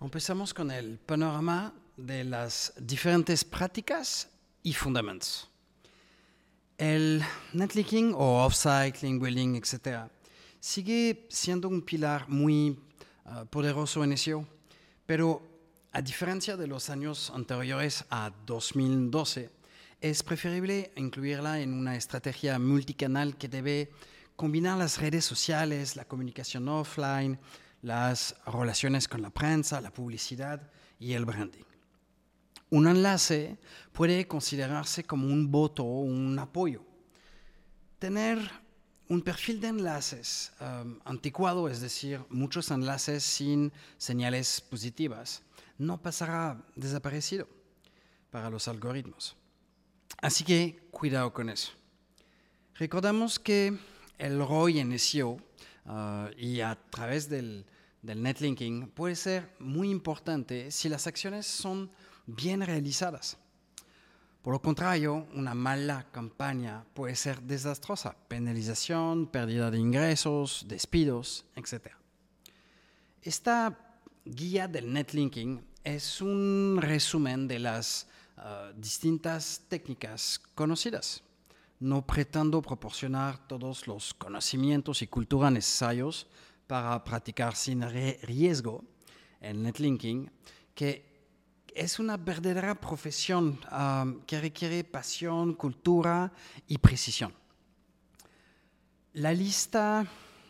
Empezamos con el panorama de las diferentes prácticas y fundamentos. El netlinking o link building, etc., sigue siendo un pilar muy uh, poderoso en SEO, pero a diferencia de los años anteriores a 2012, es preferible incluirla en una estrategia multicanal que debe combinar las redes sociales, la comunicación offline, las relaciones con la prensa, la publicidad y el branding. Un enlace puede considerarse como un voto o un apoyo. Tener un perfil de enlaces um, anticuado, es decir, muchos enlaces sin señales positivas, no pasará desaparecido para los algoritmos. Así que cuidado con eso. Recordamos que el ROI en SEO uh, y a través del, del netlinking puede ser muy importante si las acciones son bien realizadas. Por lo contrario, una mala campaña puede ser desastrosa, penalización, pérdida de ingresos, despidos, etc. Esta guía del netlinking es un resumen de las uh, distintas técnicas conocidas. No pretendo proporcionar todos los conocimientos y cultura necesarios para practicar sin riesgo el netlinking, que es una verdadera profesión que requiere pasión, cultura y precisión. La lista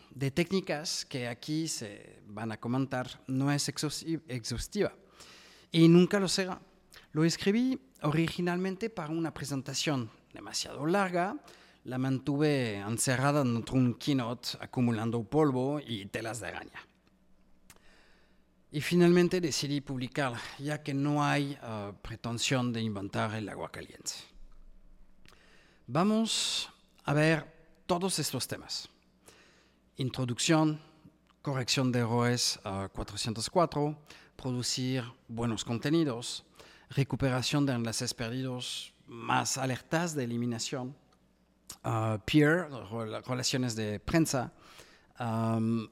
de técnicas que aquí se van a comentar no es exhaustiva y nunca lo será. Lo escribí originalmente para una presentación demasiado larga, la mantuve encerrada de un keynote acumulando polvo y telas de araña. Y finalmente decidí publicarla, ya que no hay uh, pretensión de inventar el agua caliente. Vamos a ver todos estos temas. Introducción, corrección de errores uh, 404, producir buenos contenidos, recuperación de enlaces perdidos, más alertas de eliminación, uh, peer, relaciones de prensa,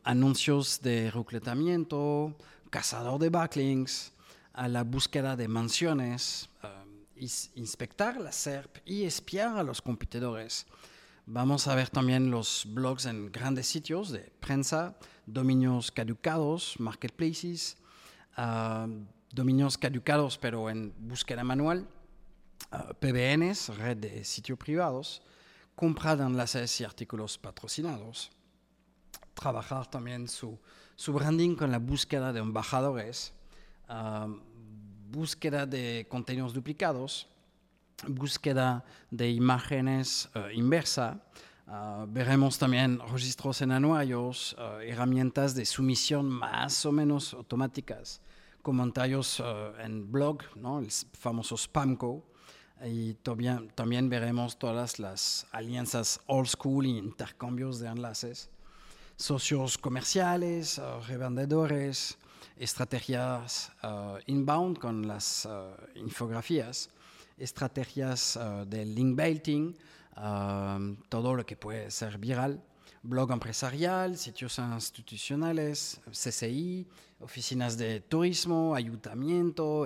anuncios de reclutamiento, cazador de backlinks, a la búsqueda de mansiones, inspectar la SERP y espiar a los competidores. Vamos a ver también los blogs en grandes sitios de prensa, dominios caducados, marketplaces, dominios caducados pero en búsqueda manual, uh, PBNs, red de sitios privados, compra de enlaces y artículos patrocinados, trabajar también su, su branding con la búsqueda de embajadores, uh, búsqueda de contenidos duplicados, búsqueda de imágenes uh, inversa. Uh, veremos también registros en anuarios, herramientas de sumisión más o menos automáticas, comentarios en blog, ¿no? el famoso Spamco, y también, también veremos todas las alianzas old school y intercambios de enlaces. Socios comerciales, uh, revendedores, estrategias uh, inbound con las uh, infografías, estrategias de link building, todo lo que puede ser viral, blog empresarial, sitios institucionales, CCI, oficinas de turismo, ayuntamiento,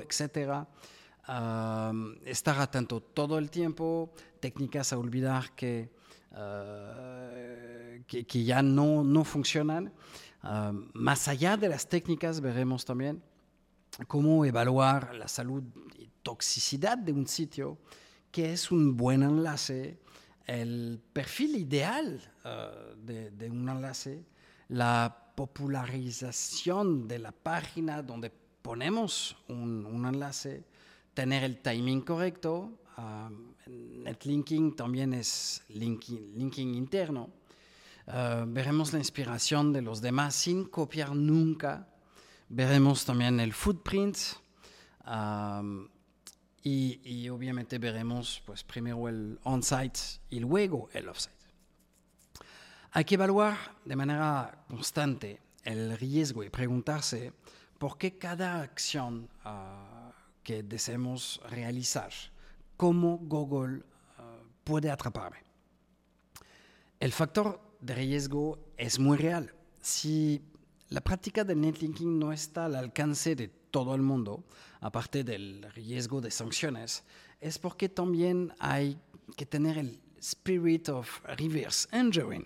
etc. estar atento todo el tiempo, técnicas a olvidar que Uh, que, que, ya no, no funcionan. Uh, más allá de las técnicas, veremos también cómo evaluar la salud y toxicidad de un sitio, que es un buen enlace, el perfil ideal uh, de, de, un enlace, la popularización de la página donde ponemos un, un enlace, tener el timing correcto, Um, netlinking también es linking, interno. Uh, veremos la inspiración de los demás sin copiar nunca. Veremos también el footprint. Um, y, obviamente veremos pues, primero el on-site y luego el off-site. Hay que evaluar de manera constante el riesgo y preguntarse por qué cada acción uh, que deseemos realizar cómo Google uh, puede atraparme. El factor de riesgo es muy real. Si la práctica del netlinking no está al alcance de todo el mundo, aparte del riesgo de sanciones, es porque también hay que tener el spirit of reverse engineering.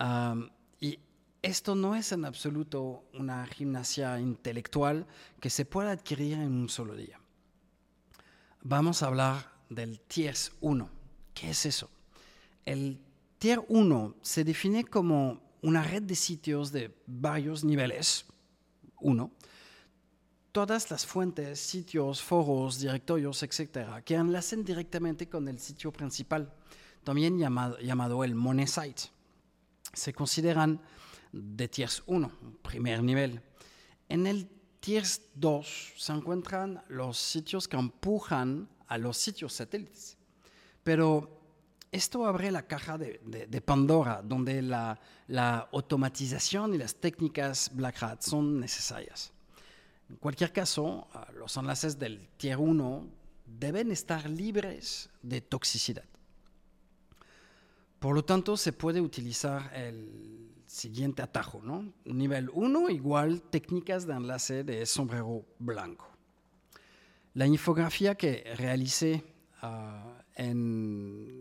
Um, y esto no es en absoluto una gimnasia intelectual que se pueda adquirir en un solo día. Vamos a hablar del Tier 1. ¿Qué es eso? El Tier 1 se define como una red de sitios de varios niveles, uno, todas las fuentes, sitios, foros, directorios, etcétera, que enlacen directamente con el sitio principal, también llamado, llamado el monesite. Se consideran de tiers 1, primer nivel. En el tiers 2 se encuentran los sitios que empujan a los sitios satélites. Pero esto abre la caja de, Pandora, donde la, la, automatización y las técnicas Black Hat son necesarias. En cualquier caso, los enlaces del tier 1 deben estar libres de toxicidad. Por lo tanto, se puede utilizar el siguiente atajo, ¿no? Nivel 1 igual técnicas de enlace de sombrero blanco. La infografía que realicé ah,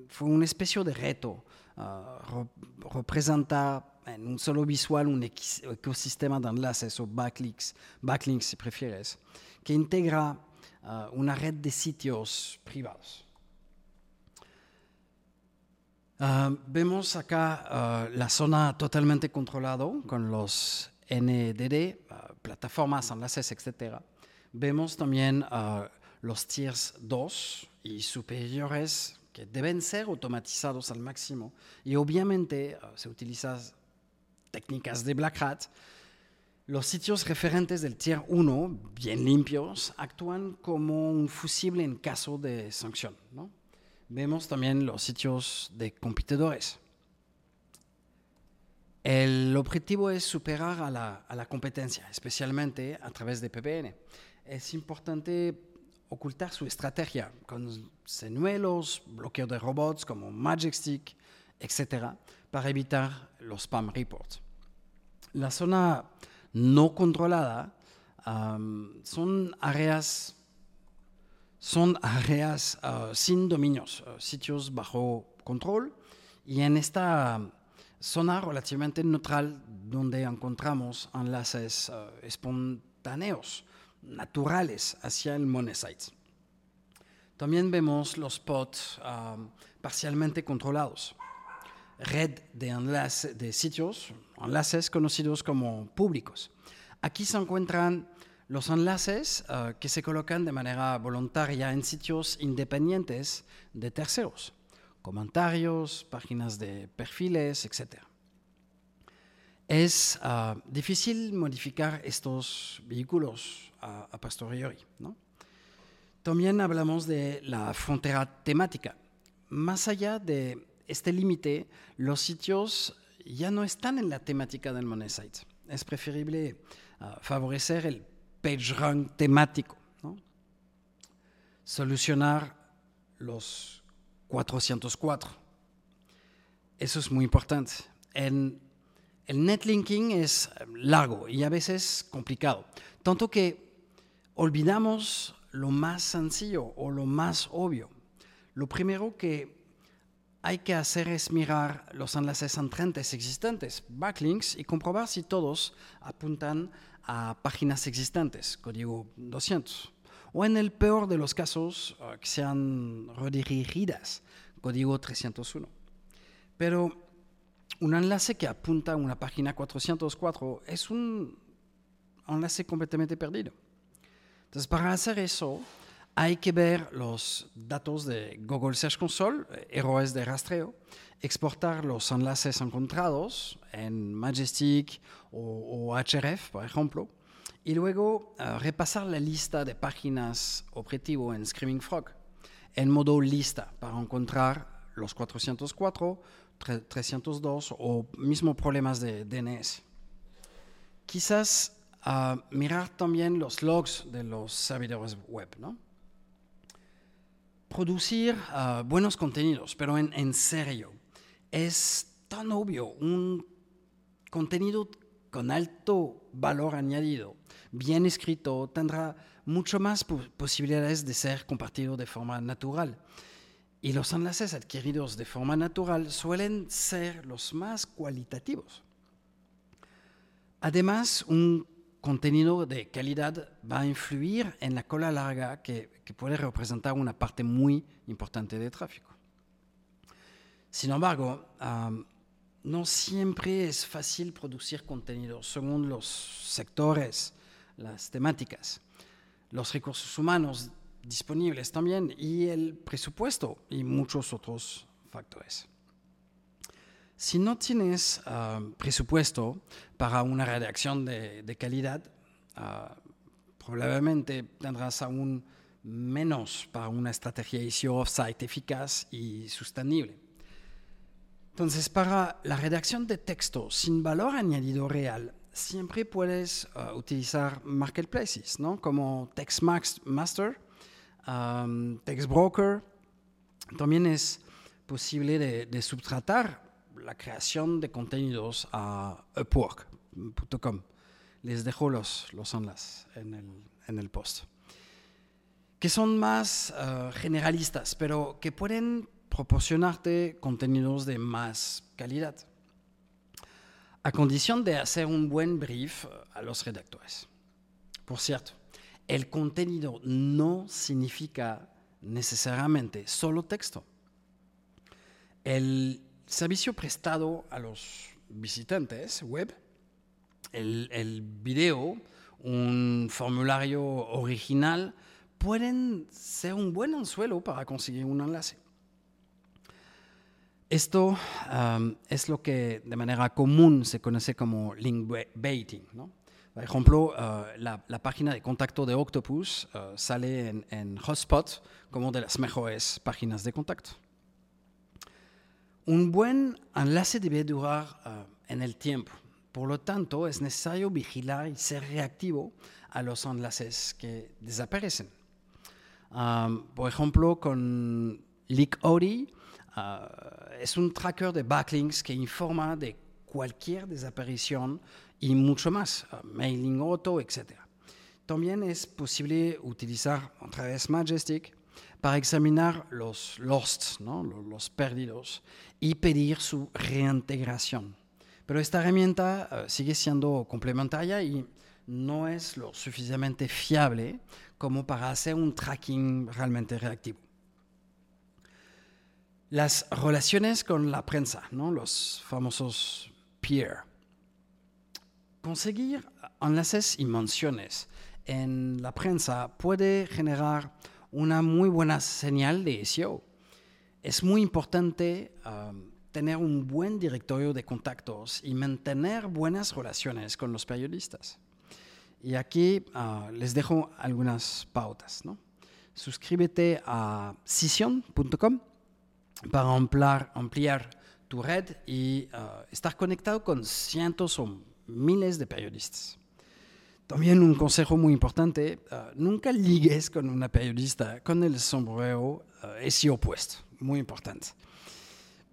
fue una especie de reto. Uh, representa en un solo visual un ecosistema de enlaces o backlinks, backlinks si prefieres, que integra uh, una red de sitios privados. Uh, vemos acá la zona totalmente controlada con los NDD, plataformas, enlaces, etc. Vemos también los tiers 2 y superiores que deben ser automatizados al máximo. Y obviamente se utilizan técnicas de Black Hat, los sitios referentes del Tier 1, bien limpios, actúan como un fusible en caso de sanción. Vemos también los sitios de competidores. El objetivo es superar a la, a la competencia, especialmente a través de PPN. Es importante ocultar su estrategia con señuelos, bloqueo de robots como Magic Stick, etc., para evitar los spam reports. La zona no controlada son áreas, son áreas uh, sin dominios, uh, sitios bajo control, y en esta zona relativamente neutral donde encontramos enlaces uh, espontáneos naturales hacia el monesite. También vemos los spots parcialmente controlados red de, enlace, de sitios, enlaces conocidos como públicos. Aquí se encuentran los enlaces uh, que se colocan de manera voluntaria en sitios independientes de terceros, comentarios, páginas de perfiles, etc. Es uh, difícil modificar estos vehículos a, a posteriori. ¿no? También hablamos de la frontera temática. Más allá de este límite, los sitios ya no están en la temática del monesite. Es preferible uh, favorecer el PageRank temático, solucionar los 404. Eso es muy importante. En, el netlinking es largo y a veces complicado, tanto que olvidamos lo más sencillo o lo más obvio. Lo primero que hay que hacer es mirar los enlaces entrantes existentes, backlinks, y comprobar si todos apuntan a páginas existentes, código 200. O en el peor de los casos, eh, que sean redirigidas, código 301. Pero un enlace que apunta a una página 404 es un enlace completamente perdido. Entonces, para hacer eso, hay que ver los datos de Google Search Console, eh, errores de rastreo, exportar los enlaces encontrados en Majestic o, href, por ejemplo, y luego eh, repasar la lista de páginas objetivo en Screaming Frog en modo lista para encontrar los 404, 302 o mismo problemas de DNS. Quizás uh, mirar también los logs de los servidores web, ¿no? Producir ah, buenos contenidos, pero en, serio, es tan obvio, un contenido con alto valor añadido, bien escrito, tendrá mucho más posibilidades de ser compartido de forma natural. Y los enlaces adquiridos de forma natural suelen ser los más cualitativos. Además, un contenido de calidad va a influir en la cola larga que, puede representar una parte muy importante del tráfico. Sin embargo, no siempre es fácil producir contenido según los sectores, las temáticas, los recursos humanos disponibles también y el presupuesto y muchos otros factores. Si no tienes ah, presupuesto para una redacción de, calidad, ah, probablemente tendrás aún menos para una estrategia SEO off-site eficaz y sostenible. Entonces, para la redacción de texto sin valor añadido real, siempre puedes ah, utilizar marketplaces, ¿no? Como TextMaster, um, TextBroker. También es posible de subtratar la creación de contenidos a upwork.com. Les dejo los, los enlaces en el, en el post. Que son más uh, generalistas, pero que pueden proporcionarte contenidos de más calidad, a condición de hacer un buen brief a los redactores. Por cierto, el contenido no significa necesariamente solo texto. El servicio prestado a los visitantes web, el, video, un formulario original, pueden ser un buen anzuelo para conseguir un enlace. Esto es lo que de manera común se conoce como link baiting. Por ejemplo, uh, la, página de contacto de Octopus uh, sale en, en Hotspot como de las mejores páginas de contacto. Un buen enlace debe durar uh, en el tiempo. Por lo tanto, es necesario vigilar y ser reactivo a los enlaces que desaparecen. Por ejemplo, con LeakOD, uh, es un tracker de backlinks que informa de cualquier desaparición y mucho más, uh, mailing auto, etc. También es posible utilizar otra vez Majestic para examinar los lost, los perdidos, y pedir su reintegración. Pero esta herramienta uh, sigue siendo complementaria y no es lo suficientemente fiable como para hacer un tracking realmente reactivo. Las relaciones con la prensa, los famosos peer. Conseguir enlaces y menciones en la prensa puede generar una muy buena señal de SEO. Es muy importante tener un buen directorio de contactos y mantener buenas relaciones con los periodistas. Y aquí uh, les dejo algunas pautas. ¿no? Suscríbete a cision.com para ampliar, ampliar, tu red y uh, estar conectado con cientos o miles de periodistas. También un consejo muy importante, uh, nunca ligues con una periodista con el sombrero uh, SEO opuesto, muy importante.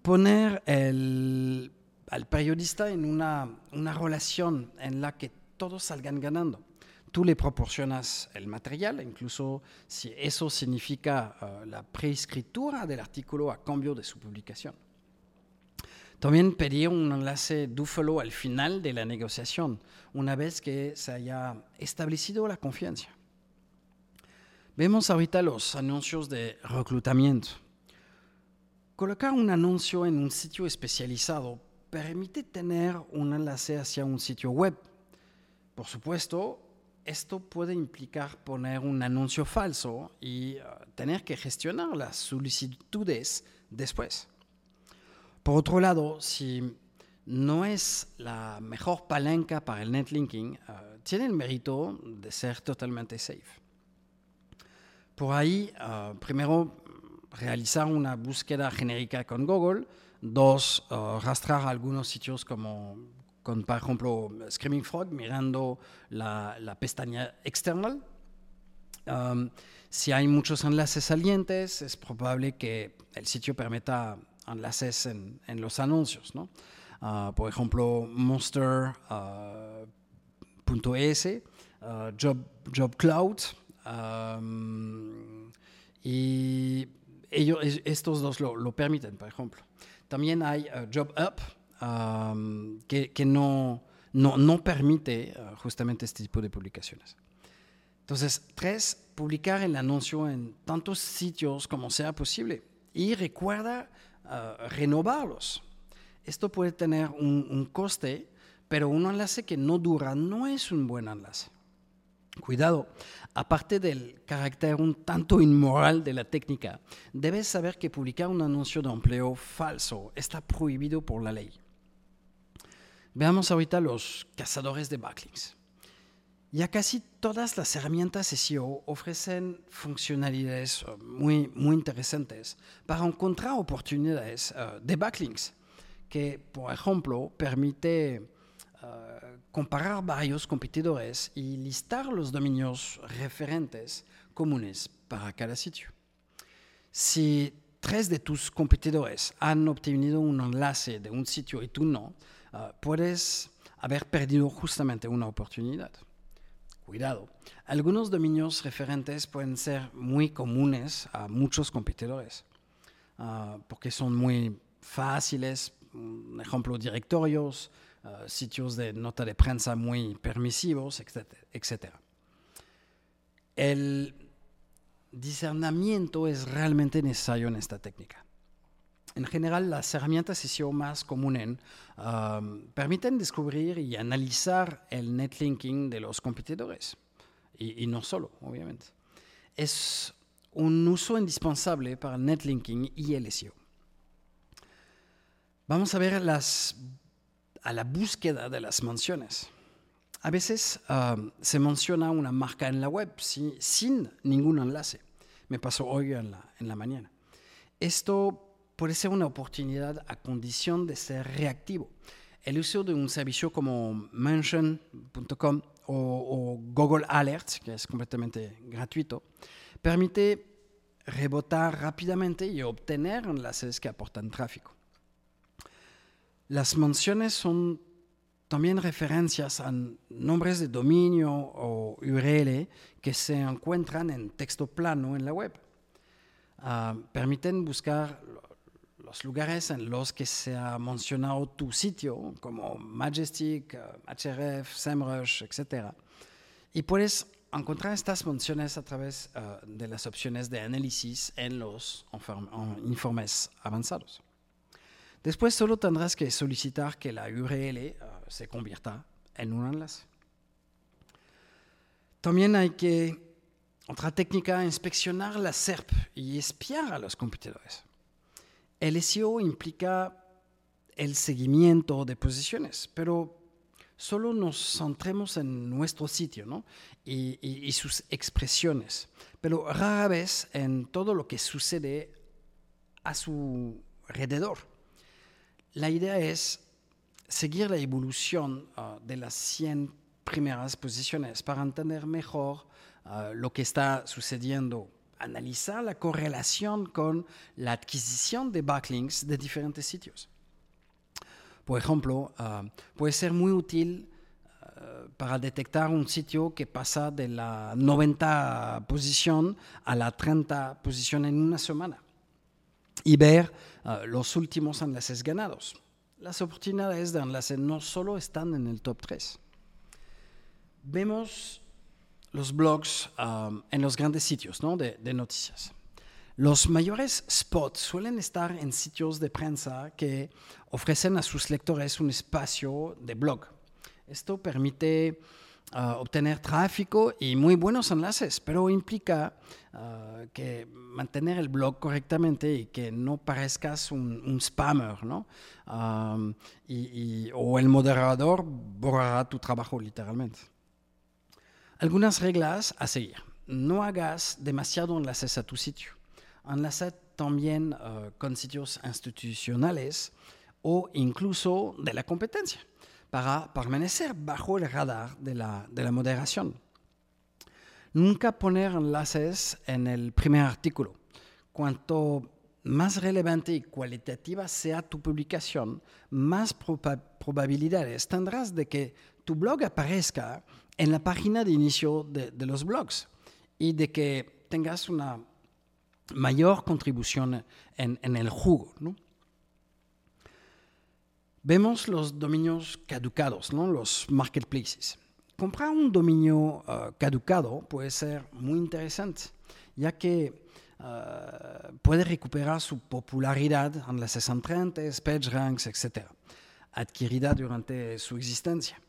Poner al periodista en una, una relación en la que todos salgan ganando. Tú le proporcionas el material, incluso si eso significa uh, la preescritura del artículo a cambio de su publicación. También pedir un enlace dúfalo al final de la negociación, una vez que se haya establecido la confianza. Vemos ahorita los anuncios de reclutamiento. Colocar un anuncio en un sitio especializado permite tener un enlace hacia un sitio web. Por supuesto, esto puede implicar poner un anuncio falso y uh, tener que gestionar las solicitudes después. Por otro lado, si no es la mejor palanca para el netlinking, uh, tiene el mérito de ser totalmente safe. Por ahí, uh, primero, realizar una búsqueda genérica con Google. Dos, uh, rastrar algunos sitios como, con, por ejemplo, Screaming Frog, mirando la, la pestaña external. Um, si hay muchos enlaces salientes, es probable que el sitio permita enlaces en, los anuncios. ¿no? uh, por ejemplo, Monster.es, uh, Job, Job Cloud, y estos dos lo, permiten, por ejemplo. También hay Job Up, que, no, no, no, permite justamente este tipo de publicaciones. Entonces, tres, publicar el anuncio en tantos sitios como sea posible. Y recuerda uh, renovarlos. Esto puede tener un, un, coste, pero un enlace que no dura no es un buen enlace. Cuidado, aparte del carácter un tanto inmoral de la técnica, debes saber que publicar un anuncio de empleo falso está prohibido por la ley. Veamos ahorita los cazadores de backlinks. Ya casi todas las herramientas SEO ofrecen funcionalidades uh, muy, interesantes para encontrar oportunidades uh, de backlinks, que, por ejemplo, permite uh, comparar varios competidores y listar los dominios referentes comunes para cada sitio. Si tres de tus competidores han obtenido un enlace de un sitio y tú no, puedes haber perdido justamente una oportunidad. Cuidado, algunos dominios referentes pueden ser muy comunes a muchos competidores, uh, porque son muy fáciles, un ejemplo, directorios, uh, sitios de nota de prensa muy permisivos, etc. El discernimiento es realmente necesario en esta técnica. En general, las herramientas SEO más comunes um, permiten descubrir y analizar el netlinking de los competidores. Y, y, no solo, obviamente. Es un uso indispensable para el netlinking y el SEO. Vamos a ver las, a la búsqueda de las menciones. A veces um, se menciona una marca en la web si, sin ningún enlace. Me pasó hoy en la, en la mañana. Esto puede ser una oportunidad a condición de ser reactivo. El uso de un servicio como mention.com o, Google Alerts, que es completamente gratuito, permite rebotar rápidamente y obtener enlaces que aportan tráfico. Las menciones son también referencias a nombres de dominio o URL que se encuentran en texto plano en la web. Uh, permiten buscar los lugares en los que se ha mencionado tu sitio, como Majestic, HRF, eh, SEMrush, etc. Y puedes encontrar estas menciones a través uh, de las opciones de análisis en los informes avanzados. Después solo tendrás que solicitar que la URL uh, se convierta en un enlace. También hay que, otra técnica, inspeccionar la SERP y espiar a los competidores. El SEO implica el seguimiento de posiciones, pero solo nos centremos en nuestro sitio ¿no? y, sus expresiones, pero rara vez en todo lo que sucede a su alrededor. La idea es seguir la evolución uh, de las 100 primeras posiciones para entender mejor uh, lo que está sucediendo analizar la correlación con la adquisición de backlinks de diferentes sitios. Por ejemplo, uh, puede ser muy útil uh, para detectar un sitio que pasa de la 90 posición a la 30 posición en una semana y ver uh, los últimos enlaces ganados. Las oportunidades de enlace no solo están en el top 3. Vemos los blogs um, en los grandes sitios ¿no? de, noticias. Los mayores spots suelen estar en sitios de prensa que ofrecen a sus lectores un espacio de blog. Esto permite uh, obtener tráfico y muy buenos enlaces, pero implica uh, que mantener el blog correctamente y que no parezcas un, spammer, ¿no? Um, y, o el moderador borrará tu trabajo literalmente. Algunas reglas a seguir. No hagas demasiado enlaces a tu sitio. Enlaza también uh, con sitios institucionales o incluso de la competencia para permanecer bajo el radar de la, de la moderación. Nunca poner enlaces en el primer artículo. Cuanto más relevante y cualitativa sea tu publicación, más probabilidades tendrás de que tu blog aparezca en la página de inicio de, los blogs y de que tengas una mayor contribución en, el jugo. Vemos los dominios caducados, ¿no? los marketplaces. Comprar un dominio uh, caducado puede ser muy interesante, ya que uh, puede recuperar su popularidad en las 630, PageRanks, etc., adquirida durante su existencia.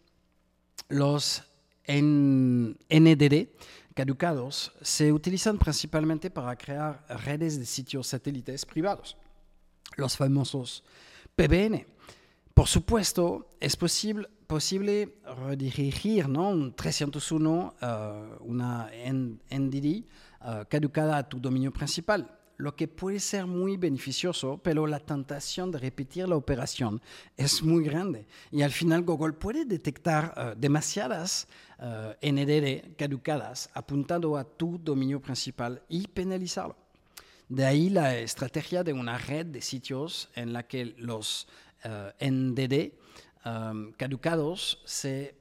Los NDD caducados se utilizan principalmente para crear redes de sitios satélites privados, los famosos PBN por supuesto, es posible, posible redirigir ¿no? un 301, uh, una NDD uh, caducada a tu dominio principal, lo que puede ser muy beneficioso, pero la tentación de repetir la operación es muy grande. Y al final Google puede detectar uh, demasiadas uh, NDD caducadas apuntando a tu dominio principal y penalizarlo. De ahí la estrategia de una red de sitios en la que los uh, eh, NDD um, caducados se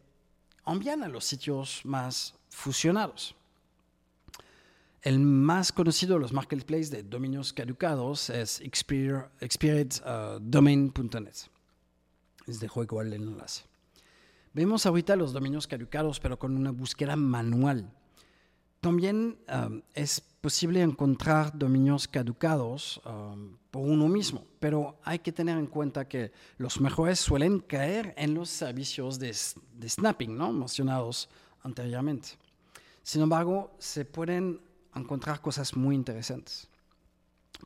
envían a los sitios más fusionados. El más conocido de los marketplaces de dominios caducados es experiencedomain.net. Les dejo igual el enlace. Vemos ahorita los dominios caducados, pero con una búsqueda manual. También um, es posible encontrar dominios caducados um, por uno mismo, pero hay que tener en cuenta que los mejores suelen caer en los servicios de, snapping ¿no? mencionados anteriormente. Sin embargo, se pueden encontrar cosas muy interesantes.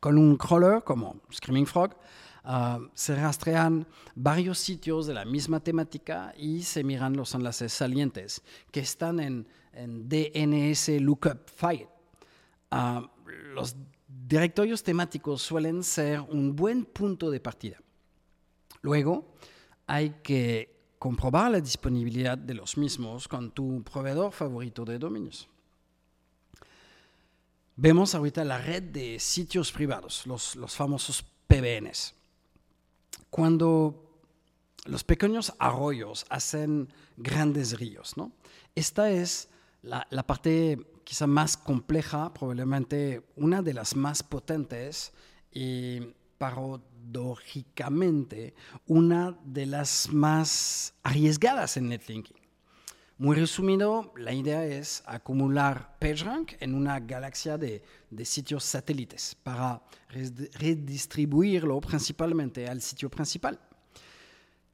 Con un crawler como Screaming Frog, uh, se rastrean varios sitios de la misma temática y se miran los enlaces salientes que están en en DNS Lookup File. Ah, los directorios temáticos suelen ser un buen punto de partida. Luego, hay que comprobar la disponibilidad de los mismos con tu proveedor favorito de dominios. Vemos ahorita la red de sitios privados, los, los famosos PBNs. Cuando los pequeños arroyos hacen grandes ríos, ¿no? Esta es la, parte quizá más compleja, probablemente una de las más potentes y paradójicamente una de las más arriesgadas en netlinking. Muy resumido, la idea es acumular PageRank en una galaxia de, sitios satélites para redistribuirlo principalmente al sitio principal.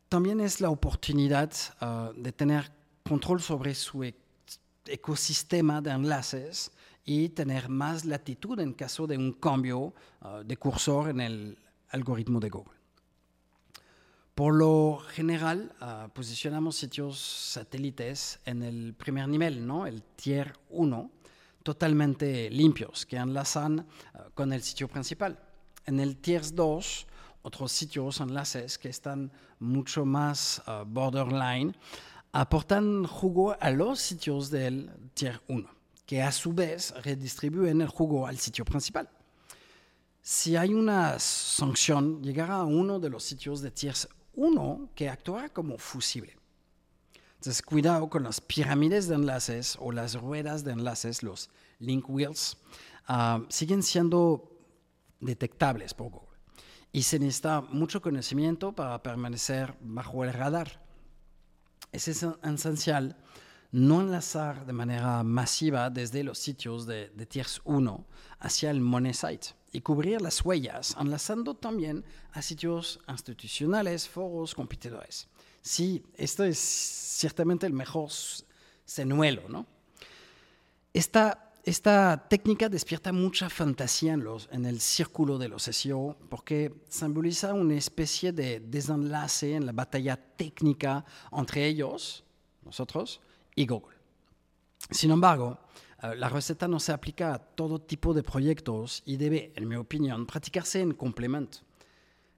También es la oportunidad ah, de tener control sobre su ecosistema de enlaces y tener más latitud en caso de un cambio uh, de cursor en el algoritmo de Google. Por lo general, uh, posicionamos sitios satélites en el primer nivel, ¿no? el tier 1, totalmente limpios, que enlazan uh, con el sitio principal. En el tier 2, otros sitios, enlaces que están mucho más borderline, aportan jugo a los sitios del tier 1, que a su vez redistribuyen el jugo al sitio principal. Si hay una sanción, llegará a uno de los sitios de tier 1 que actuará como fusible. Entonces, cuidado con las pirámides de enlaces o las ruedas de enlaces, los link wheels, ah, siguen siendo detectables por Google. Y se necesita mucho conocimiento para permanecer bajo el radar es esencial no enlazar de manera masiva desde los sitios de, de Tiers 1 hacia el Money Site y cubrir las huellas enlazando también a sitios institucionales, foros, competidores. Sí, esto es ciertamente el mejor señuelo, ¿no? Esta esta técnica despierta mucha fantasía en, en, el círculo de los SEO porque simboliza una especie de desenlace en la batalla técnica entre ellos, nosotros, y Google. Sin embargo, eh, la receta no se aplica a todo tipo de proyectos y debe, en mi opinión, practicarse en complemento.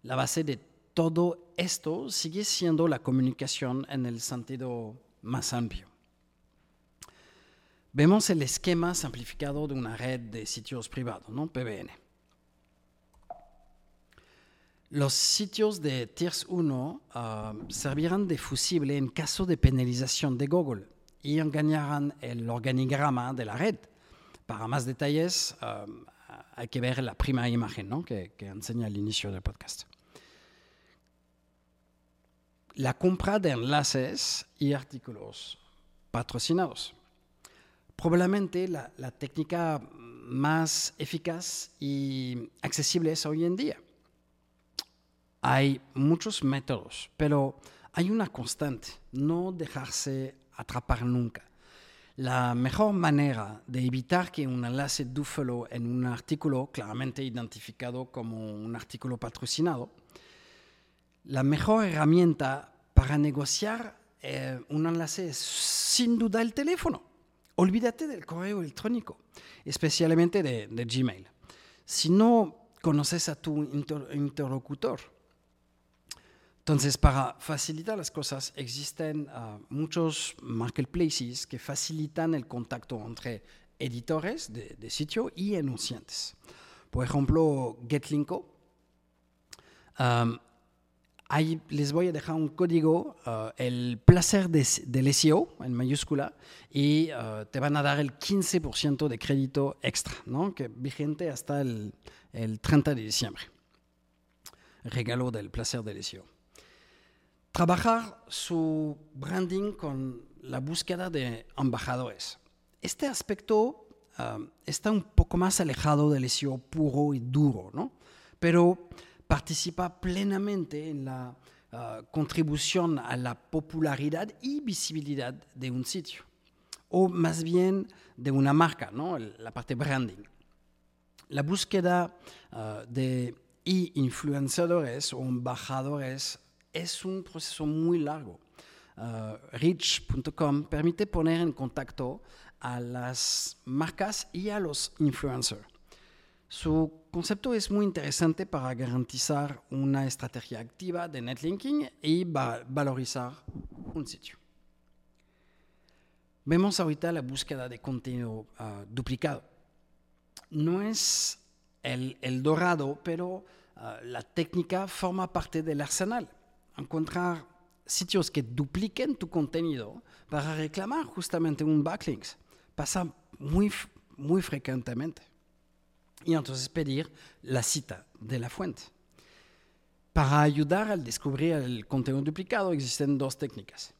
La base de todo esto sigue siendo la comunicación en el sentido más amplio. Vemos el esquema simplificado de una red de sitios privados, ¿no? PBN. Los sitios de Tiers 1 servirán de fusible en caso de penalización de Google y engañarán el organigrama de la red. Para más detalles, hay que ver la primera imagen ¿no? que, que enseña al inicio del podcast. La compra de enlaces y artículos patrocinados. Probablemente la, la técnica más eficaz y accesible es hoy en día. Hay muchos métodos, pero hay una constante, no dejarse atrapar nunca. La mejor manera de evitar que un enlace dúfalo en un artículo claramente identificado como un artículo patrocinado, la mejor herramienta para negociar eh, un enlace es sin duda el teléfono. Olvídate del correo electrónico, especialmente de, de Gmail. Si no conoces a tu interlocutor, entonces, para facilitar las cosas, existen uh, muchos marketplaces que facilitan el contacto entre editores de, de, sitio y enunciantes. Por ejemplo, Getlinko. Um, ahí les voy a dejar un código, uh, el placer de, del SEO en mayúscula, y uh, te van a dar el 15% de crédito extra, ¿no? que vigente hasta el, el 30 de diciembre. Regalo del placer del SEO trabajar su branding con la búsqueda de embajadores. Este aspecto uh, está un poco más alejado del SEO puro y duro, ¿no? pero participa plenamente en la uh, contribución a la popularidad y visibilidad de un sitio, o más bien de una marca, ¿no? la parte branding. La búsqueda uh, de influenciadores o embajadores es un proceso muy largo. Uh, Rich.com permite poner en contacto a las marcas y a los influencers. Su concepto es muy interesante para garantizar una estrategia activa de netlinking y va valorizar un sitio. Vemos ahorita la búsqueda de contenido uh, duplicado. No es el, dorado, pero uh, la técnica forma parte del arsenal encontrar sitios que dupliquen tu contenido para reclamar justamente un backlink. Pasa muy, muy frecuentemente. Y entonces pedir la cita de la fuente. Para ayudar a descubrir el contenido duplicado existen dos técnicas.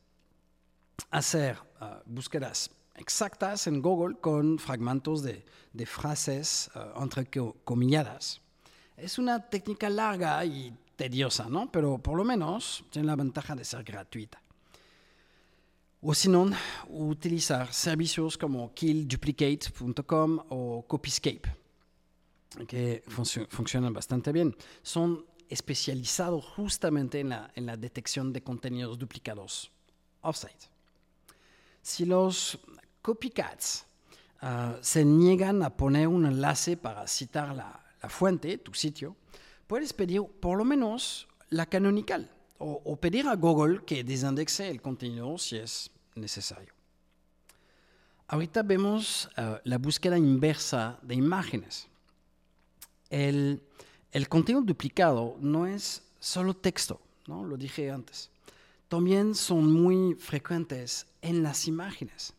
Hacer uh, búsquedas exactas en Google con fragmentos de, de frases uh, entrecomilladas. Es una técnica larga y tediosa, ¿no? Pero por lo menos tiene la ventaja de ser gratuita. O si no, utilizar servicios como killduplicate.com o Copyscape, que func funcionan bastante bien. Son especializados justamente en la, en la detección de contenidos duplicados offsite. Si los copycats uh, se niegan a poner un enlace para citar la, la fuente, tu sitio, puedes pedir por lo menos la canonical o, pedir a Google que desindexe el contenido si es necesario. Ahorita vemos uh, la búsqueda inversa de imágenes. El, el, contenido duplicado no es solo texto, ¿no? lo dije antes. También son muy frecuentes en las imágenes.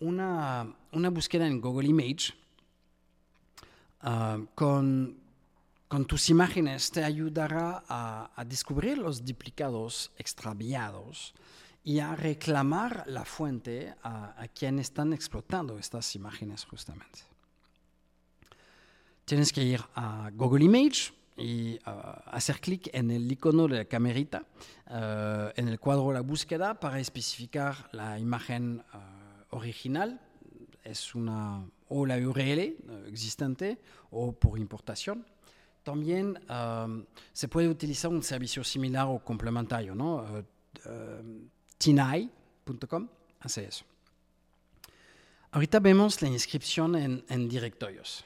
Una, una búsqueda en Google Image uh, con con tus imágenes te ayudará a, descubrir los duplicados extraviados y a reclamar la fuente a, a quien están explotando estas imágenes justamente. Tienes que ir a Google Image y uh, hacer clic en el icono de la camerita uh, en el cuadro de la búsqueda para especificar la imagen uh, original. Es una o la URL existente o por importación también um, se puede utilizar un servicio similar o complementario, ¿no? Uh, uh, tinai.com hace eso. Ahorita vemos la inscripción en, directorios.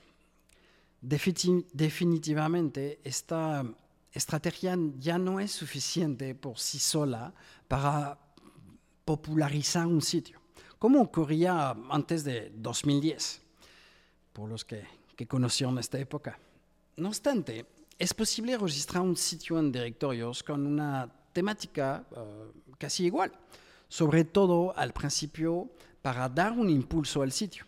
Defini definitivamente esta estrategia ya no es suficiente por sí sola para popularizar un sitio, como ocurría antes de 2010, por los que, que conocieron esta época. No obstante, es posible registrar un sitio en directorios con una temática uh, casi igual, sobre todo al principio para dar un impulso al sitio.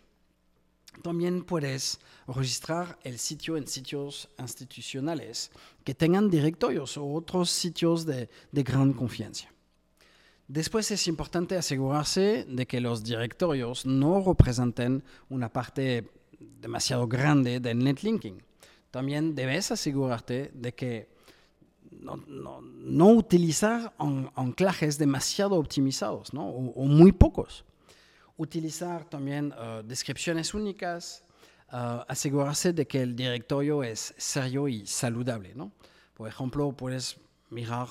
También puedes registrar el sitio en sitios institucionales que tengan directorios o otros sitios de, de gran confianza. Después es importante asegurarse de que los directorios no representen una parte demasiado grande del netlinking. También debes asegurarte de que no, no, utilizar anclajes demasiado optimizados ¿no? o, muy pocos. Utilizar también uh, descripciones únicas, uh, asegurarse de que el directorio es serio y saludable. ¿no? Por ejemplo, puedes mirar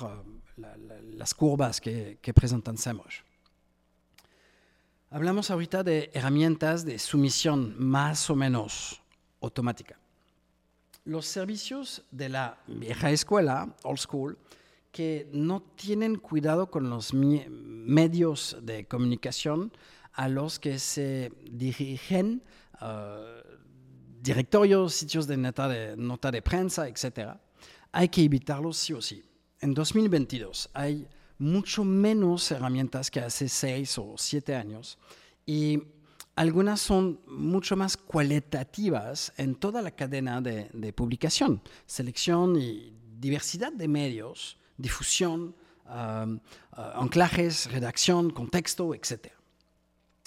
la, las curvas que, que presentan SEMrush. Hablamos ahorita de herramientas de sumisión más o menos automática. Los servicios de la vieja escuela, old school, que no tienen cuidado con los medios de comunicación a los que se dirigen uh, directorios, sitios de nota, de nota de prensa, etc. Hay que evitarlos sí o sí. En 2022 hay mucho menos herramientas que hace seis o siete años y algunas son mucho más cualitativas en toda la cadena de, publicación, selección y diversidad de medios, difusión, uh, anclajes, redacción, contexto, etc.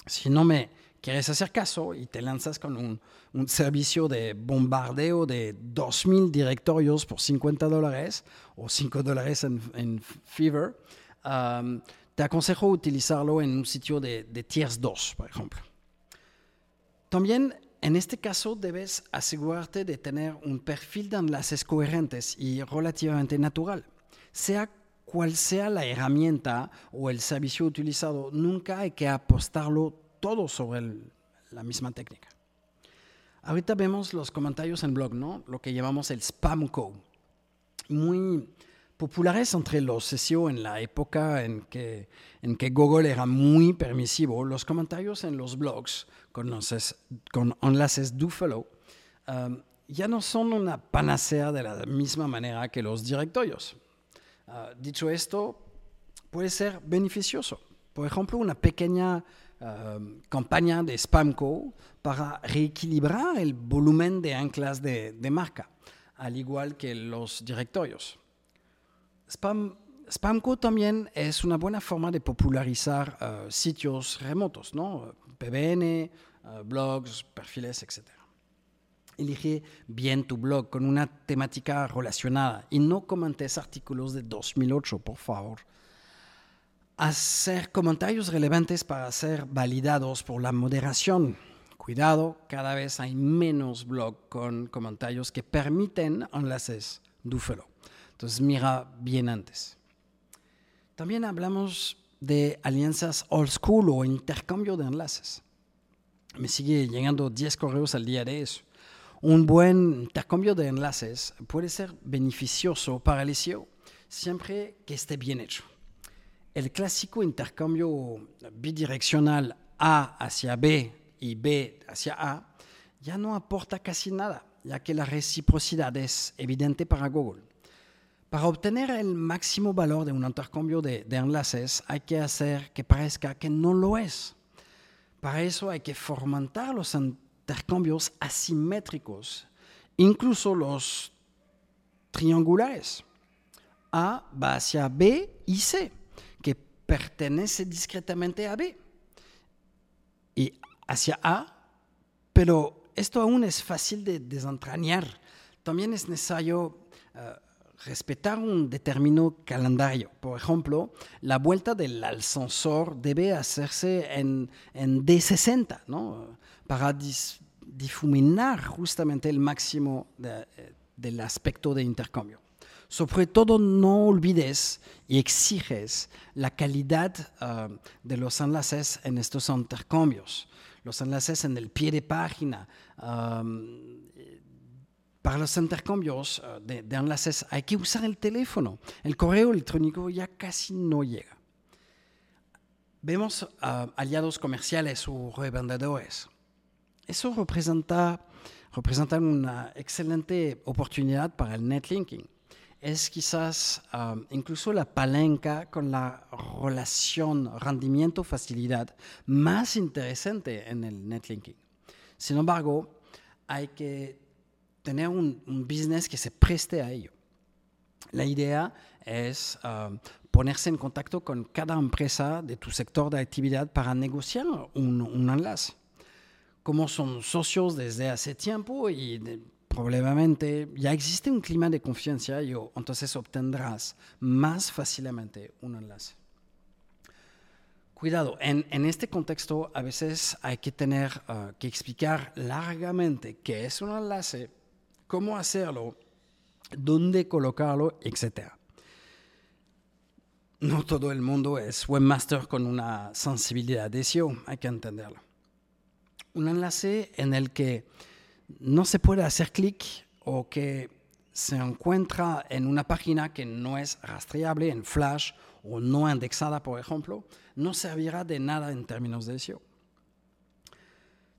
Si no me quieres hacer caso y te lanzas con un, un servicio de bombardeo de 2.000 directorios por 50 dólares o 5 dólares en, en Fever, um, te aconsejo utilizarlo en un sitio de, de tiers 2, por ejemplo. También en este caso debes asegurarte de tener un perfil de enlaces coherentes y relativamente natural. Sea cual sea la herramienta o el servicio utilizado, nunca hay que apostarlo todo sobre la misma técnica. Ahorita vemos los comentarios en blog, ¿no? Lo que llamamos el spam code. Muy populares entre los SEO en la época en que, Google era muy permisivo, los comentarios en los blogs con, los, con enlaces do follow um, ya no son una panacea de la misma manera que los directorios. Uh, dicho esto, puede ser beneficioso. Por ejemplo, una pequeña uh, campaña de Spamco para reequilibrar el volumen de anclas de, de marca, al igual que los directorios. Spam, Spamco también es una buena forma de popularizar uh, sitios remotos, ¿no? PBN, uh, blogs, perfiles, etc. Elige bien tu blog con una temática relacionada y no comentes artículos de 2008, por favor. Hacer comentarios relevantes para ser validados por la moderación. Cuidado, cada vez hay menos blogs con comentarios que permiten enlaces do follow. Entonces mira bien antes. También hablamos de alianzas old school o intercambio de enlaces. Me sigue llegando 10 correos al día de eso. Un buen intercambio de enlaces puede ser beneficioso para el SEO siempre que esté bien hecho. El clásico intercambio bidireccional A hacia B y B hacia A ya no aporta casi nada, ya que la reciprocidad es evidente para Google. Para obtener el máximo valor de un intercambio de, enlaces hay que hacer que parezca que no lo es. Para eso hay que fomentar los intercambios asimétricos, incluso los triangulares. A va hacia B y C, que pertenece discretamente a B. Y hacia A, pero esto aún es fácil de desentrañar. También es necesario uh, respetar un determinado calendario. Por ejemplo, la vuelta del ascensor debe hacerse en, en D60, ¿no? Para dis, difuminar justamente el máximo de, del aspecto de intercambio. Sobre todo, no olvides y exiges la calidad uh, de los enlaces en estos intercambios. Los enlaces en el pie de página, um, para los intercambios uh, de, de, enlaces hay que usar el teléfono. El correo electrónico ya casi no llega. Vemos uh, aliados comerciales o revendedores. Eso representa, representa una excelente oportunidad para el netlinking. Es quizás um, incluso la palanca con la relación rendimiento-facilidad más interesante en el netlinking. Sin embargo, hay que tener un, business que se preste a ello. La idea es um, ponerse en contacto con cada empresa de tu sector de actividad para negociar un, un enlace. Como son socios desde hace tiempo y probablemente ya existe un clima de confianza y entonces obtendrás más fácilmente un enlace. Cuidado, en, este contexto a veces hay que tener uh, que explicar largamente qué es un enlace, cómo hacerlo, dónde colocarlo, etc. No todo el mundo es webmaster con una sensibilidad de SEO, hay que entenderlo. Un enlace en el que no se puede hacer clic o que se encuentra en una página que no es rastreable en Flash o no indexada, por ejemplo, no servirá de nada en términos de SEO.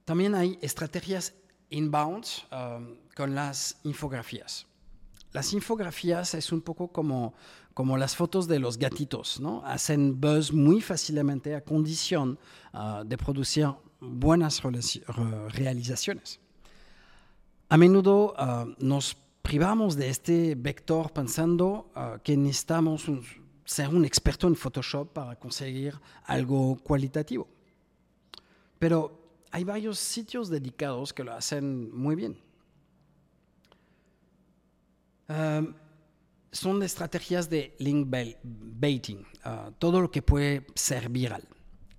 También hay estrategias inbound um, con las infografías. Las infografías es un poco como, como las fotos de los gatitos, ¿no? Hacen buzz muy fácilmente a condición uh, de producir buenas realizaciones. A menudo uh, nos privamos de este vector pensando uh, que necesitamos ser un experto en Photoshop para conseguir algo cualitativo. Pero hay varios sitios dedicados que lo hacen muy bien. Um, son estrategias de link baiting, uh, todo lo que puede ser viral.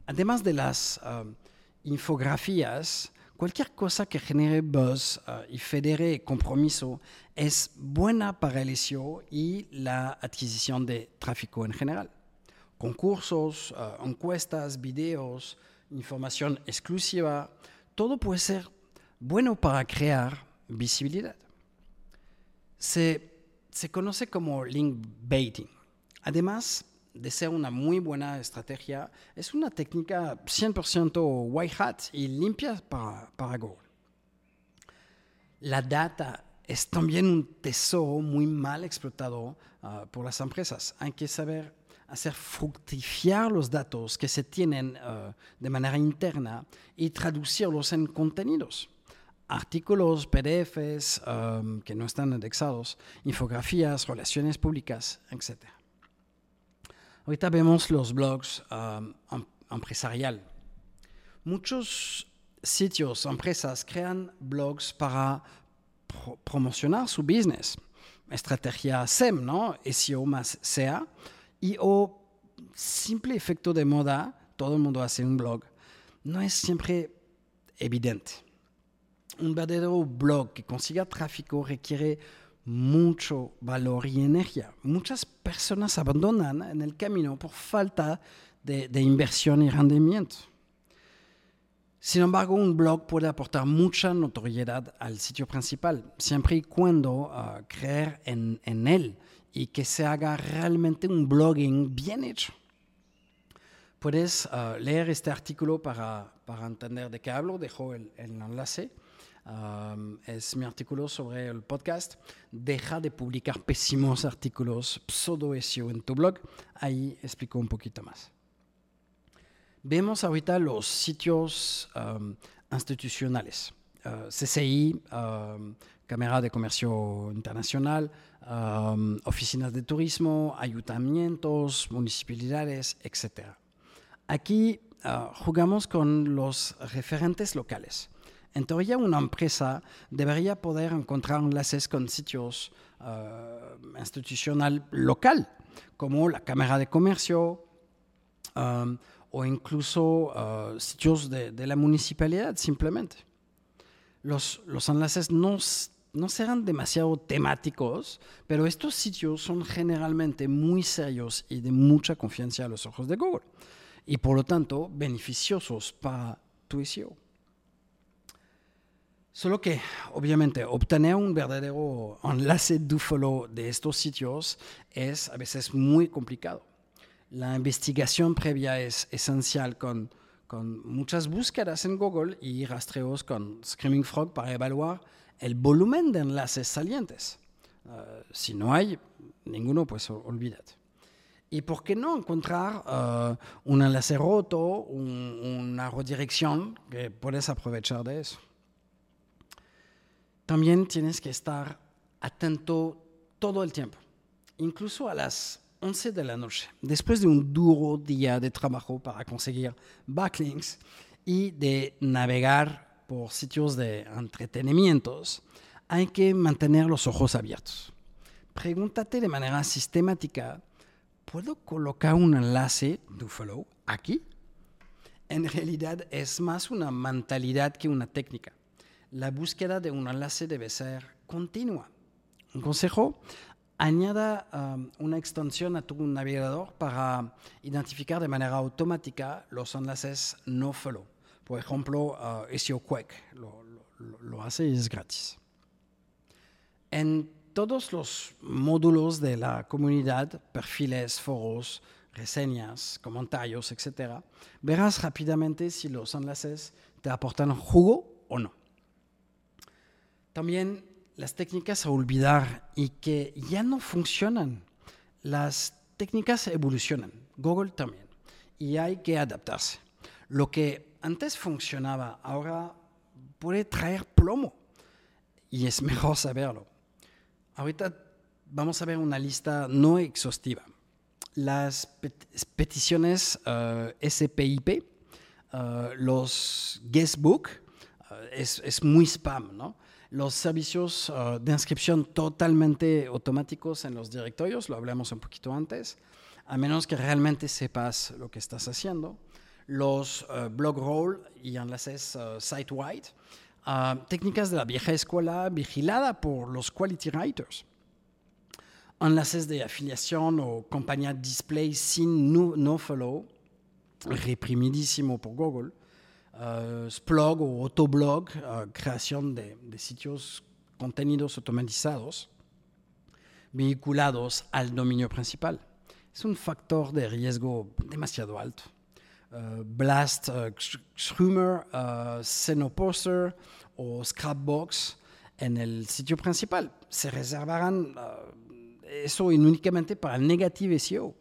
Además de las um, infografías, cualquier cosa que genere buzz uh, y federe compromiso es buena para el SEO y la adquisición de tráfico en general. Concursos, uh, encuestas, videos, información exclusiva, todo puede ser bueno para crear visibilidad. Se, se conoce como link baiting. Además de ser una muy buena estrategia, es una técnica 100% white hat y limpia para, para Google. La data es también un tesoro muy mal explotado uh, por las empresas. Hay que saber hacer fructificar los datos que se tienen uh, de manera interna y traducirlos en contenidos. Artículos, PDFs um, que no están indexados, infografías, relaciones públicas, etc. Ahorita vemos los blogs um, empresarial. Muchos sitios, empresas crean blogs para pro promocionar su business. Estrategia SEM, ¿no? SEO más SEA y o simple efecto de moda, todo el mundo hace un blog, no es siempre evidente. Un verdadero blog que consiga tráfico requiere mucho valor y energía. Muchas personas abandonan en el camino por falta de, de inversión y rendimiento. Sin embargo, un blog puede aportar mucha notoriedad al sitio principal, siempre y cuando uh, creer en, en él y que se haga realmente un blogging bien hecho. Puedes uh, leer este artículo para, para, entender de qué hablo, dejo el, el enlace. Um, es mi artículo sobre el podcast. Deja de publicar pésimos artículos pseudo SEO en tu blog. Ahí explico un poquito más. Vemos ahorita los sitios um, institucionales. Uh, CCI, um, Cámara de Comercio Internacional, um, oficinas de turismo, ayuntamientos, municipalidades, etc. Aquí uh, jugamos con los referentes locales. En teoría, una empresa debería poder encontrar enlaces con sitios uh, institucional local, como la Cámara de Comercio um, o incluso uh, sitios de, de, la municipalidad, simplemente. Los, los enlaces no no serán demasiado temáticos, pero estos sitios son generalmente muy serios y de mucha confianza a los ojos de Google y por lo tanto beneficiosos para tu SEO. Solo que, obviamente, obtener un verdadero enlace do follow de estos sitios es a veces muy complicado. La investigación previa es esencial con, con muchas búsquedas en Google y rastreos con Screaming Frog para evaluar el volumen de enlaces salientes. Uh, si no hay ninguno, pues olvídate. ¿Y por qué no encontrar uh, un enlace roto, un, una redirección que puedes aprovechar de eso? También tienes que estar atento todo el tiempo, incluso a las 11 de la noche, después de un duro día de trabajo para conseguir backlinks y de navegar por sitios de entretenimientos, hay que mantener los ojos abiertos. Pregúntate de manera sistemática, ¿puedo colocar un enlace de follow aquí? En realidad es más una mentalidad que una técnica. La búsqueda de un enlace debe ser continua. Un consejo, añada um, una extensión a tu navegador para identificar de manera automática los enlaces no follow. Por ejemplo, uh, SEO Quake lo, lo, hace y es gratis. En todos los módulos de la comunidad, perfiles, foros, reseñas, comentarios, etc., verás rápidamente si los enlaces te aportan jugo o no. También las técnicas a olvidar y que ya no funcionan. Las técnicas evolucionan, Google también, y hay que adaptarse. Lo que antes funcionaba ahora puede traer plomo y es mejor saberlo. Ahorita vamos a ver una lista no exhaustiva. Las peticiones uh, eh, SPIP, eh, los guestbook, uh, es, es, muy spam, ¿no? los servicios de inscripción totalmente automáticos en los directorios, lo hablamos un poquito antes, a menos que realmente sepas lo que estás haciendo, los uh, blog roll y enlaces uh, site-wide, técnicas de la vieja escuela vigilada por los quality writers, enlaces de afiliación o campaña display sin no, no follow, reprimidísimo por Google, uh, Splog o Autoblog, uh, creación de, de, sitios contenidos automatizados vinculados al dominio principal. Es un factor de riesgo demasiado alto. Uh, Blast, Schrummer, Xenoposter o Scrapbox en el sitio principal. Se reservarán eso únicamente para el negative SEO.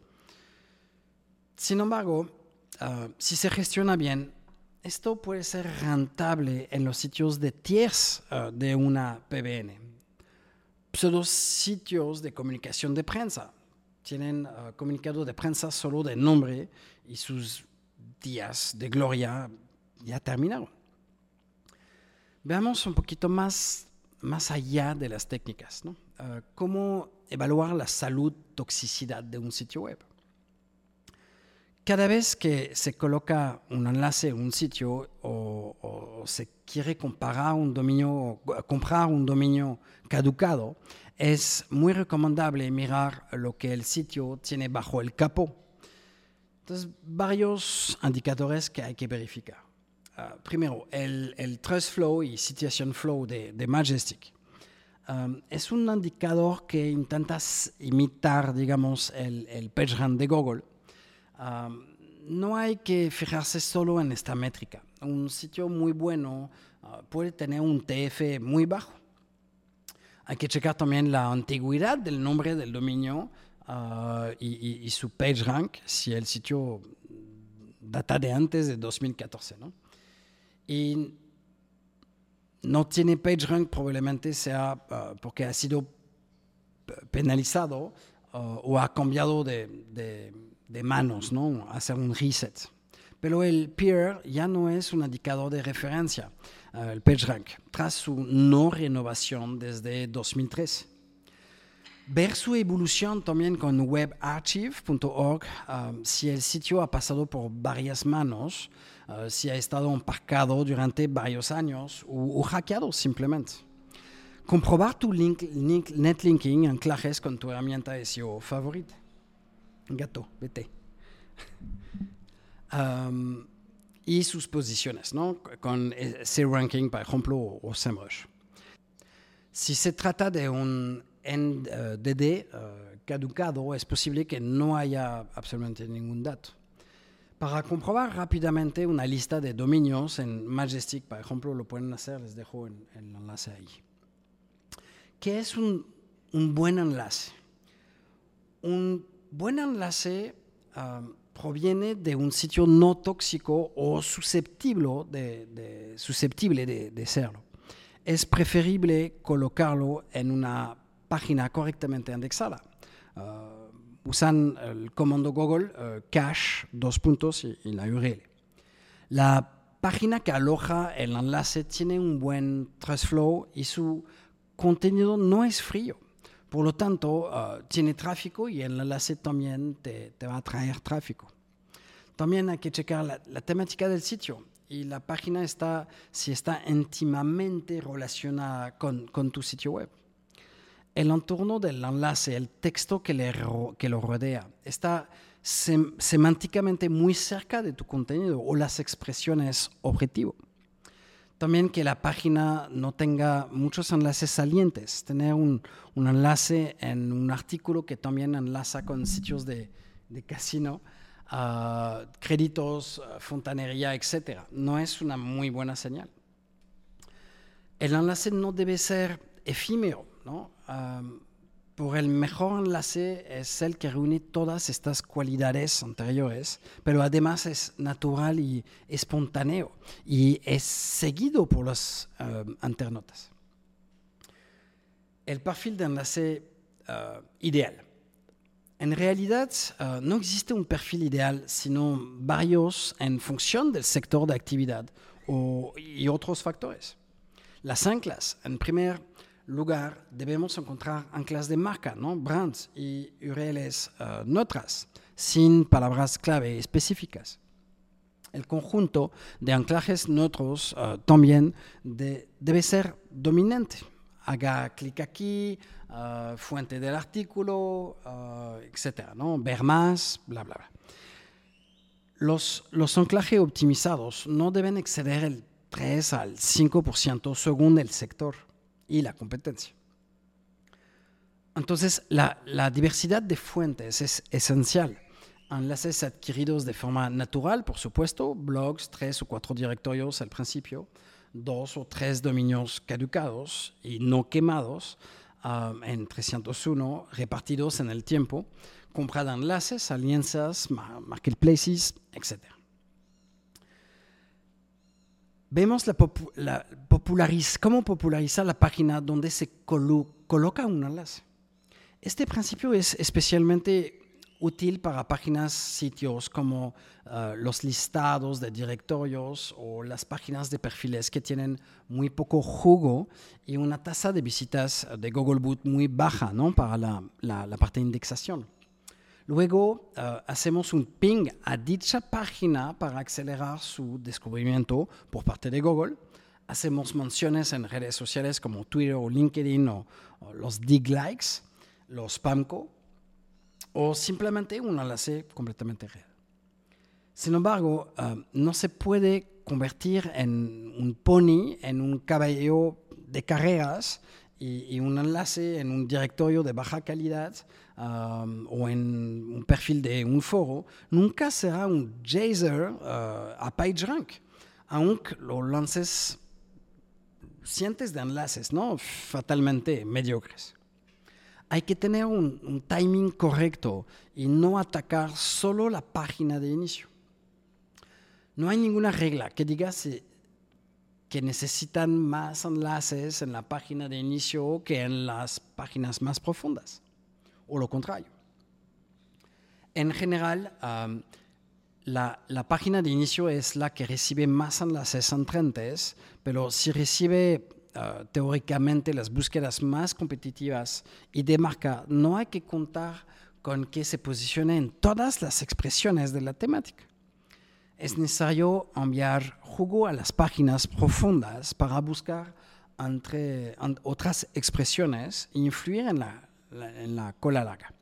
Sin embargo, si se gestiona bien, esto puede ser rentable en los sitios de tiers de una PBN. Pseudo sitios de comunicación de prensa. Tienen uh, comunicado de prensa solo de nombre y sus días de gloria ya terminaron. Veamos un poquito más, más allá de las técnicas. ¿no? Uh, ¿Cómo evaluar la salud, toxicidad de un sitio web? cada vez que se coloca un enlace en un sitio o, o, se quiere comparar un dominio, comprar un dominio caducado, es muy recomendable mirar lo que el sitio tiene bajo el capó. Entonces, varios indicadores que hay que verificar. Uh, primero, el, el, Trust Flow y Situation Flow de, de Majestic. Um, es un indicador que intenta imitar, digamos, el, el PageRank de Google no hay que fijarse solo en esta métrica. Un sitio muy bueno uh, puede tener un TF muy bajo. Hay que checar también la antigüedad del nombre del dominio uh, y, y, su PageRank, si el sitio data de antes de 2014. ¿no? Y no tiene PageRank probablemente sea uh, porque ha sido penalizado o ha cambiado de, de de manos, ¿no? hacer un reset. Pero el peer ya no es un indicador de referencia, uh, el PageRank, tras su no renovación desde 2013. Ver su evolución también con webarchive.org, uh, si el sitio ha pasado por varias manos, uh, si ha estado emparcado durante varios años o, o hackeado simplemente. Comprobar tu link, link, netlinking anclajes con tu herramienta SEO favorita. Gato, vete. um, y sus posiciones, ¿no? Con C-Ranking, por ejemplo, o SEMrush. Si se trata de un NDD uh, caducado, es posible que no haya absolutamente ningún dato. Para comprobar rápidamente una lista de dominios en Majestic, por ejemplo, lo pueden hacer, les dejo el, enlace ahí. ¿Qué es un, un buen enlace? Un buen enlace um, proviene de un sitio no tóxico o susceptible de, de susceptible de, serlo. Es preferible colocarlo en una página correctamente indexada. Uh, usan el comando Google uh, cache, dos puntos y, la URL. La página que aloja el enlace tiene un buen trace flow y su contenido no es frío. Por lo tanto, uh, tiene tráfico y el enlace también te, va a traer tráfico. También hay que checar la, temática del sitio y la página está, si está íntimamente relacionada con tu sitio web. El entorno del enlace, el texto que, lo rodea, está sem, semánticamente muy cerca de tu contenido o las expresiones objetivo. También que la página no tenga muchos enlaces salientes, tener un, enlace en un artículo que también enlaza con sitios de, casino, uh, créditos, uh, fontanería, etc. No es una muy buena señal. El enlace no debe ser efímero, ¿no? Um, por el mejor enlace es el que reúne todas estas cualidades anteriores, pero además es natural y espontáneo y es seguido por los uh, internautas. El perfil de enlace uh, ideal. En realidad uh, no existe un perfil ideal, sino varios en función del sector de actividad o, y otros factores. Las anclas, en primer debemos encontrar anclas de marca, ¿no? brands y URLs uh, neutras, sin palabras clave específicas. El conjunto de anclajes neutros uh, también de, debe ser dominante. Haga clic aquí, uh, fuente del artículo, etc. ¿no? Ver más, bla, bla, bla. Los, los anclajes optimizados no deben exceder el 3 al 5% según el sector y la competencia. Entonces, la, diversidad de fuentes es esencial. Enlaces adquiridos de forma natural, por supuesto, blogs, tres o cuatro directorios al principio, dos o tres dominios caducados y no quemados um, en 301, repartidos en el tiempo, compra de enlaces, alianzas, marketplaces, etc. vemos la, popu la populariz cómo popularizar la página donde se colo coloca un enlace. Este principio es especialmente útil para páginas, sitios como uh, los listados de directorios o las páginas de perfiles que tienen muy poco jugo y una tasa de visitas de Google Boot muy baja ¿no? para la, la parte de indexación. Luego uh, hacemos un ping a dicha página para acelerar su descubrimiento por parte de Google. Hacemos menciones en redes sociales como Twitter o LinkedIn o, los dig likes, los PAMCO o simplemente un enlace completamente real. Sin embargo, uh, no se puede convertir en un pony, en un caballo de carreras y, y un enlace en un directorio de baja calidad um, o en un perfil de un foro, nunca será un jazer uh, a PageRank, aunque lo lances cientos de enlaces, ¿no? Fatalmente mediocres. Hay que tener un, timing correcto y no atacar solo la página de inicio. No hay ninguna regla que diga que necesitan más enlaces en la página de inicio que en las páginas más profundas o lo contrario. En general, la, página de inicio es la que recibe más enlaces entrantes, pero si recibe uh, teóricamente las búsquedas más competitivas y de marca, no hay que contar con que se posicione en todas las expresiones de la temática. Es necesario enviar jugo a las páginas profundas para buscar entre, entre otras expresiones e influir en la en la cola larga.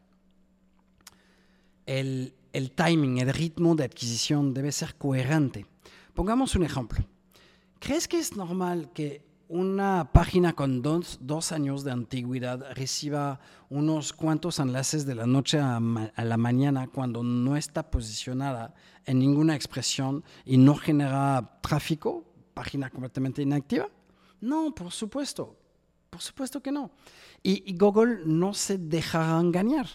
El, el timing, el ritmo de adquisición debe ser coherente. Pongamos un ejemplo. ¿Crees que es normal que una página con dos, dos, años de antigüedad reciba unos cuantos enlaces de la noche a, a, la mañana cuando no está posicionada en ninguna expresión y no genera tráfico, página completamente inactiva? No, por supuesto, por supuesto que no. Y, Google no se dejará engañar.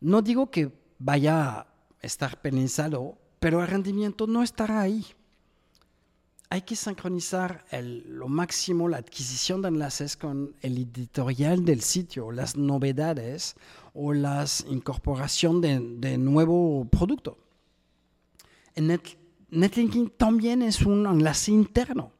No digo que vaya a estar pensado, pero el rendimiento no estará ahí hay que sincronizar lo máximo la adquisición de enlaces con el editorial del sitio, las novedades o la incorporación de, nuevo producto. Netlinking también es un enlace interno.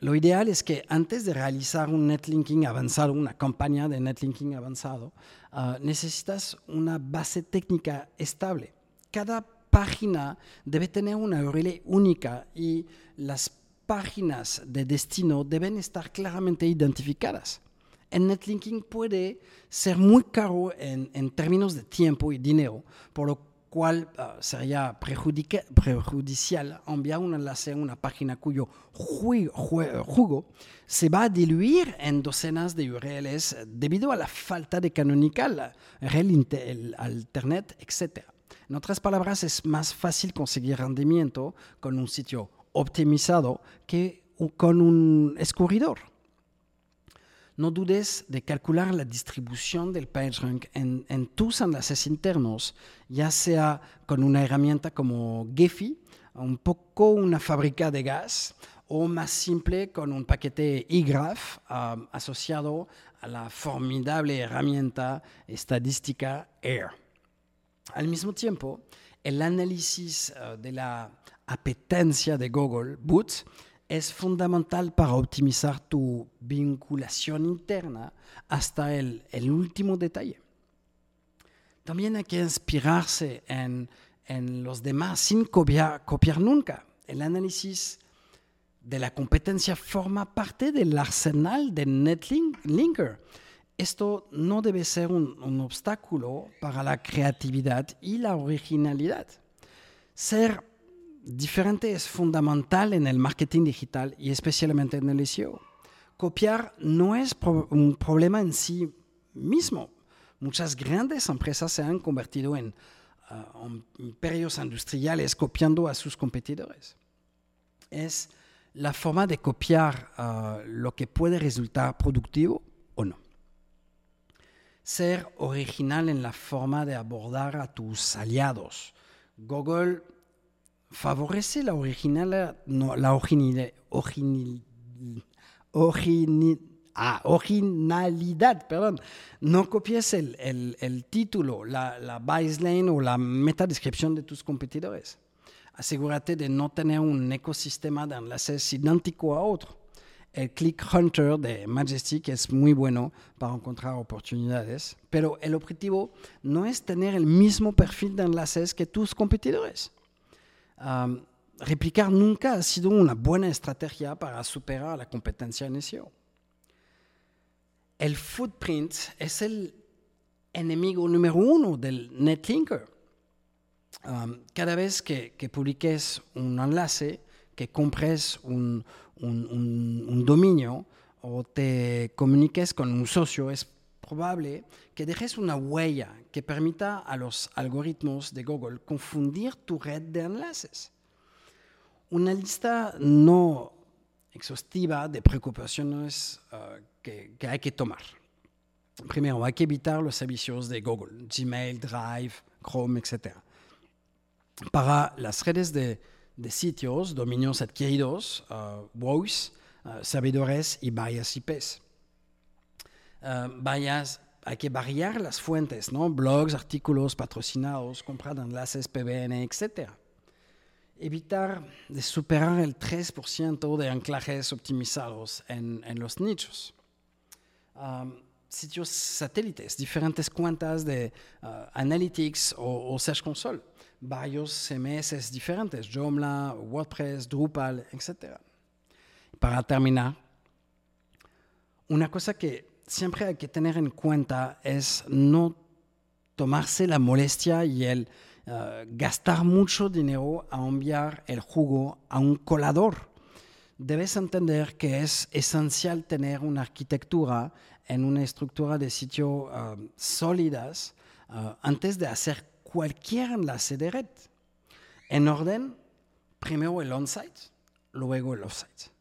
Lo ideal es que antes de realizar un netlinking avanzado, una campaña de netlinking avanzado, uh, necesitas una base técnica estable. Cada página debe tener una URL única y las páginas de destino deben estar claramente identificadas. El netlinking puede ser muy caro en, en términos de tiempo y dinero, por lo cual uh, sería perjudicial enviar un enlace a una página cuyo jugo se va a diluir en docenas de URLs debido a la falta de canonical, el Alternet, etc. En otras palabras, es más fácil conseguir rendimiento con un sitio optimizado que con un escurridor. No dudes de calcular la distribución del PageRank en, en tus enlaces internos, ya sea con una herramienta como Gephi, un poco una fábrica de gas, o más simple con un paquete iGraph asociado a la formidable herramienta estadística AIR. Al mismo tiempo, el análisis uh, de la apetencia de Google Boots es fundamental para optimizar tu vinculación interna hasta el, último detalle. También hay que inspirarse en, en los demás sin copiar, copiar nunca. El análisis de la competencia forma parte del arsenal de NetLinker esto no debe ser un, un, obstáculo para la creatividad y la originalidad. Ser diferente es fundamental en el marketing digital y especialmente en el SEO. Copiar no es un problema en sí mismo. Muchas grandes empresas se han convertido en uh, imperios industriales copiando a sus competidores. Es la forma de copiar uh, lo que puede resultar productivo o no ser original en la forma de abordar a tus aliados. Google favorece la, original, no, la original, ah, originalidad, perdón. No copies el, el, el título, la, la baseline o la metadescripción de tus competidores. Asegúrate de no tener un ecosistema de enlaces idéntico a otro el Click Hunter de Majestic es muy bueno para encontrar oportunidades, pero el objetivo no es tener el mismo perfil de enlaces que tus competidores. Replicar nunca ha sido una buena estrategia para superar la competencia en SEO. El footprint es el enemigo número uno del netlinker. Cada vez que, que publiques un enlace, que compres un, un, dominio o te comuniques con un socio, es probable que dejes una huella que permita a los algoritmos de Google confundir tu red de enlaces. Una lista no exhaustiva de preocupaciones uh, que, hay que tomar. Primero, hay que evitar los servicios de Google, Gmail, Drive, Chrome, etc. Para las redes de sitios, dominios adquiridos, uh, WOWs, uh, servidores y varias IPs. Varias, hay que variar las fuentes, ¿no? blogs, artículos patrocinados, comprar enlaces PBN, etc. Evitar de superar el 3% de anclajes optimizados en, en los nichos. Um, sitios satélites, diferentes cuentas de uh, Analytics o, o Search Console varios CMS diferentes, Joomla, WordPress, Drupal, etc. Para terminar, una cosa que siempre hay que tener en cuenta es no tomarse la molestia y el uh, gastar mucho dinero a enviar el jugo a un colador. debes entender que es esencial tener una arquitectura en una estructura de sitio um, sólidas uh, antes de hacer cualquier enlace de red. En orden, primero el on-site, luego el off-site.